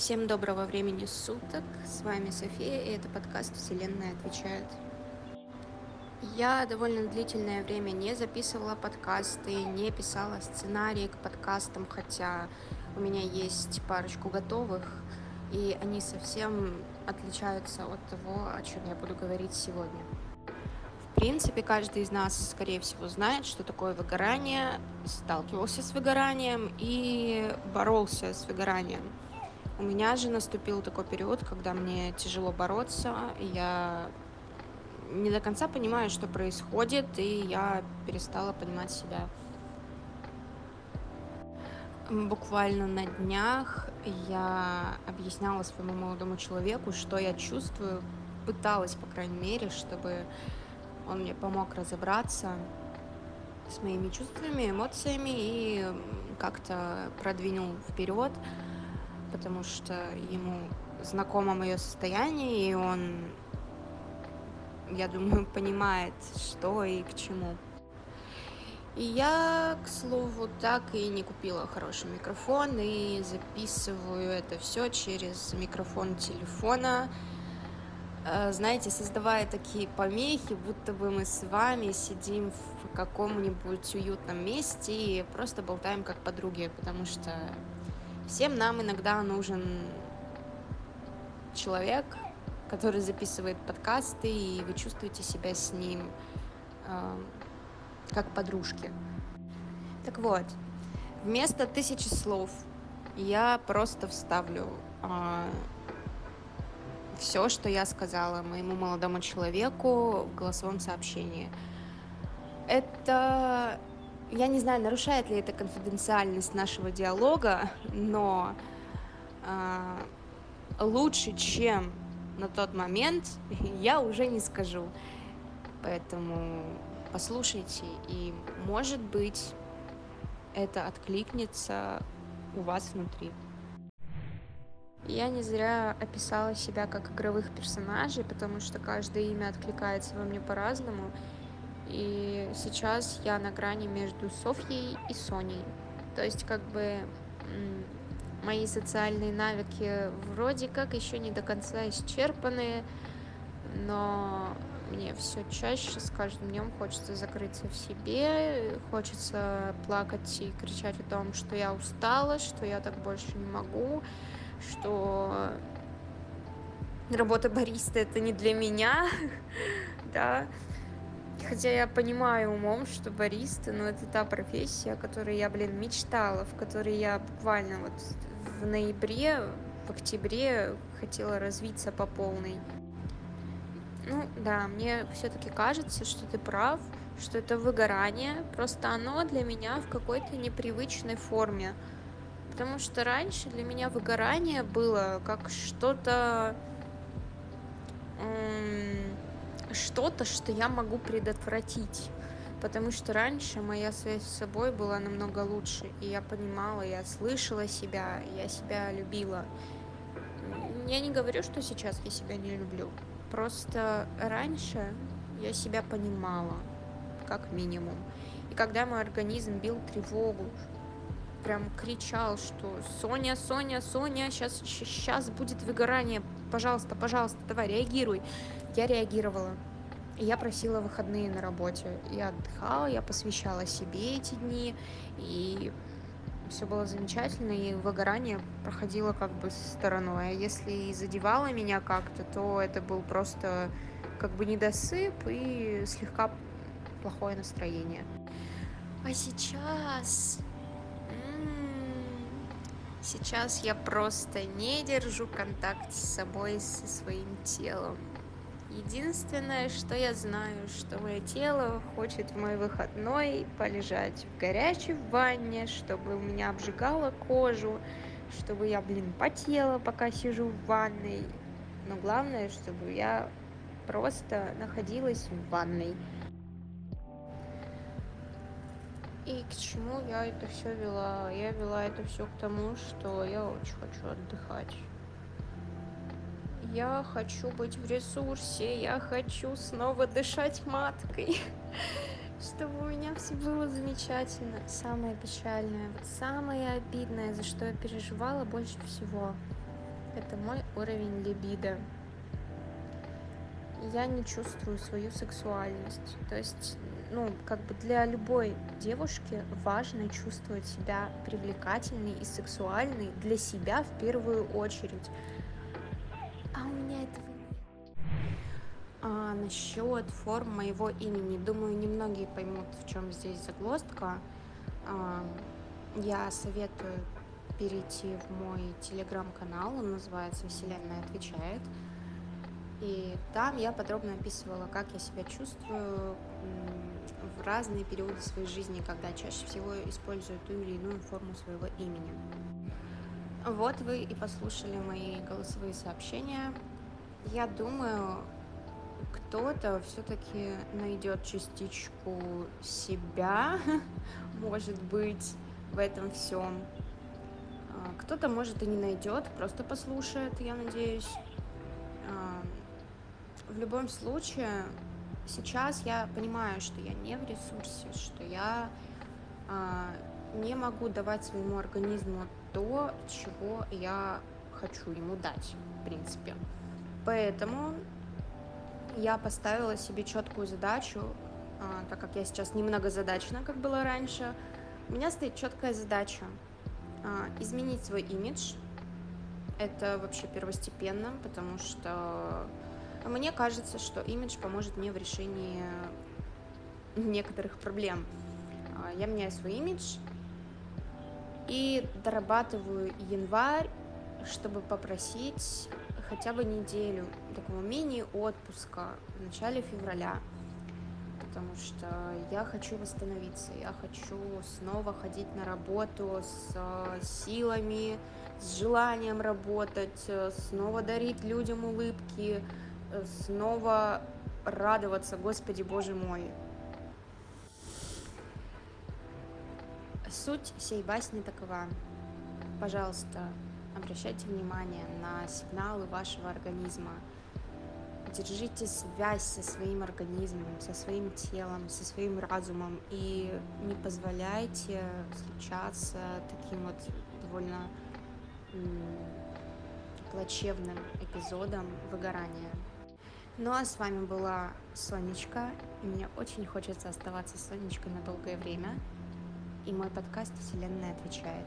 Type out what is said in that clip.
Всем доброго времени суток. С вами София, и это подкаст «Вселенная отвечает». Я довольно длительное время не записывала подкасты, не писала сценарии к подкастам, хотя у меня есть парочку готовых, и они совсем отличаются от того, о чем я буду говорить сегодня. В принципе, каждый из нас, скорее всего, знает, что такое выгорание, сталкивался с выгоранием и боролся с выгоранием. У меня же наступил такой период, когда мне тяжело бороться, я не до конца понимаю, что происходит, и я перестала понимать себя. Буквально на днях я объясняла своему молодому человеку, что я чувствую, пыталась, по крайней мере, чтобы он мне помог разобраться с моими чувствами, эмоциями и как-то продвинул вперед, потому что ему знакомо мое состояние, и он, я думаю, понимает, что и к чему. И я, к слову, так и не купила хороший микрофон и записываю это все через микрофон телефона. Э, знаете, создавая такие помехи, будто бы мы с вами сидим в каком-нибудь уютном месте и просто болтаем как подруги, потому что всем нам иногда нужен человек, который записывает подкасты, и вы чувствуете себя с ним э, как подружки. Так вот, вместо тысячи слов я просто вставлю э, все, что я сказала моему молодому человеку в голосовом сообщении. Это, я не знаю, нарушает ли это конфиденциальность нашего диалога, но э, лучше, чем на тот момент, я уже не скажу. Поэтому послушайте, и может быть это откликнется у вас внутри. Я не зря описала себя как игровых персонажей, потому что каждое имя откликается во мне по-разному. И сейчас я на грани между Софьей и Соней. То есть как бы мои социальные навыки вроде как еще не до конца исчерпаны, но мне все чаще с каждым днем хочется закрыться в себе, хочется плакать и кричать о том, что я устала, что я так больше не могу, что работа бариста это не для меня, да. Хотя я понимаю умом, что бариста, ну, это та профессия, о которой я, блин, мечтала, в которой я буквально вот в ноябре, в октябре хотела развиться по полной. Ну, да, мне все-таки кажется, что ты прав, что это выгорание, просто оно для меня в какой-то непривычной форме. Потому что раньше для меня выгорание было как что-то что-то, что я могу предотвратить. Потому что раньше моя связь с собой была намного лучше, и я понимала, я слышала себя, я себя любила. Я не говорю, что сейчас я себя не люблю. Просто раньше я себя понимала, как минимум. И когда мой организм бил тревогу, прям кричал, что Соня, Соня, Соня, сейчас, сейчас будет выгорание, пожалуйста, пожалуйста, давай, реагируй. Я реагировала. Я просила выходные на работе. Я отдыхала, я посвящала себе эти дни, и все было замечательно, и выгорание проходило как бы стороной. А если и задевало меня как-то, то это был просто как бы недосып и слегка плохое настроение. А сейчас Сейчас я просто не держу контакт с собой, со своим телом. Единственное, что я знаю, что мое тело хочет в мой выходной полежать в горячей ванне, чтобы у меня обжигала кожу, чтобы я, блин, потела, пока сижу в ванной. Но главное, чтобы я просто находилась в ванной. И к чему я это все вела? Я вела это все к тому, что я очень хочу отдыхать. Я хочу быть в ресурсе, я хочу снова дышать маткой, чтобы у меня все было замечательно. Самое печальное, вот самое обидное, за что я переживала больше всего, это мой уровень либидо. Я не чувствую свою сексуальность. То есть, ну, как бы для любой девушки важно чувствовать себя привлекательной и сексуальной для себя в первую очередь. А у меня этого. А, насчет форм моего имени, думаю, немногие поймут, в чем здесь загвоздка. А, я советую перейти в мой телеграм-канал, он называется «Вселенная отвечает». И там я подробно описывала, как я себя чувствую в разные периоды своей жизни, когда чаще всего использую ту или иную форму своего имени. Вот вы и послушали мои голосовые сообщения. Я думаю, кто-то все-таки найдет частичку себя, может быть, в этом всем. А, кто-то, может, и не найдет, просто послушает, я надеюсь. А, в любом случае, сейчас я понимаю, что я не в ресурсе, что я а, не могу давать своему организму то, чего я хочу ему дать, в принципе. Поэтому я поставила себе четкую задачу, а, так как я сейчас немного задачна, как было раньше. У меня стоит четкая задача а, изменить свой имидж. Это вообще первостепенно, потому что мне кажется, что имидж поможет мне в решении некоторых проблем. А, я меняю свой имидж и дорабатываю январь, чтобы попросить хотя бы неделю такого мини-отпуска в начале февраля, потому что я хочу восстановиться, я хочу снова ходить на работу с силами, с желанием работать, снова дарить людям улыбки, снова радоваться, Господи Боже мой. Суть сей басни такова. Пожалуйста, обращайте внимание на сигналы вашего организма. Держите связь со своим организмом, со своим телом, со своим разумом и не позволяйте случаться таким вот довольно плачевным эпизодом выгорания. Ну а с вами была Сонечка, и мне очень хочется оставаться Сонечкой на долгое время. И мой подкаст «Вселенная отвечает».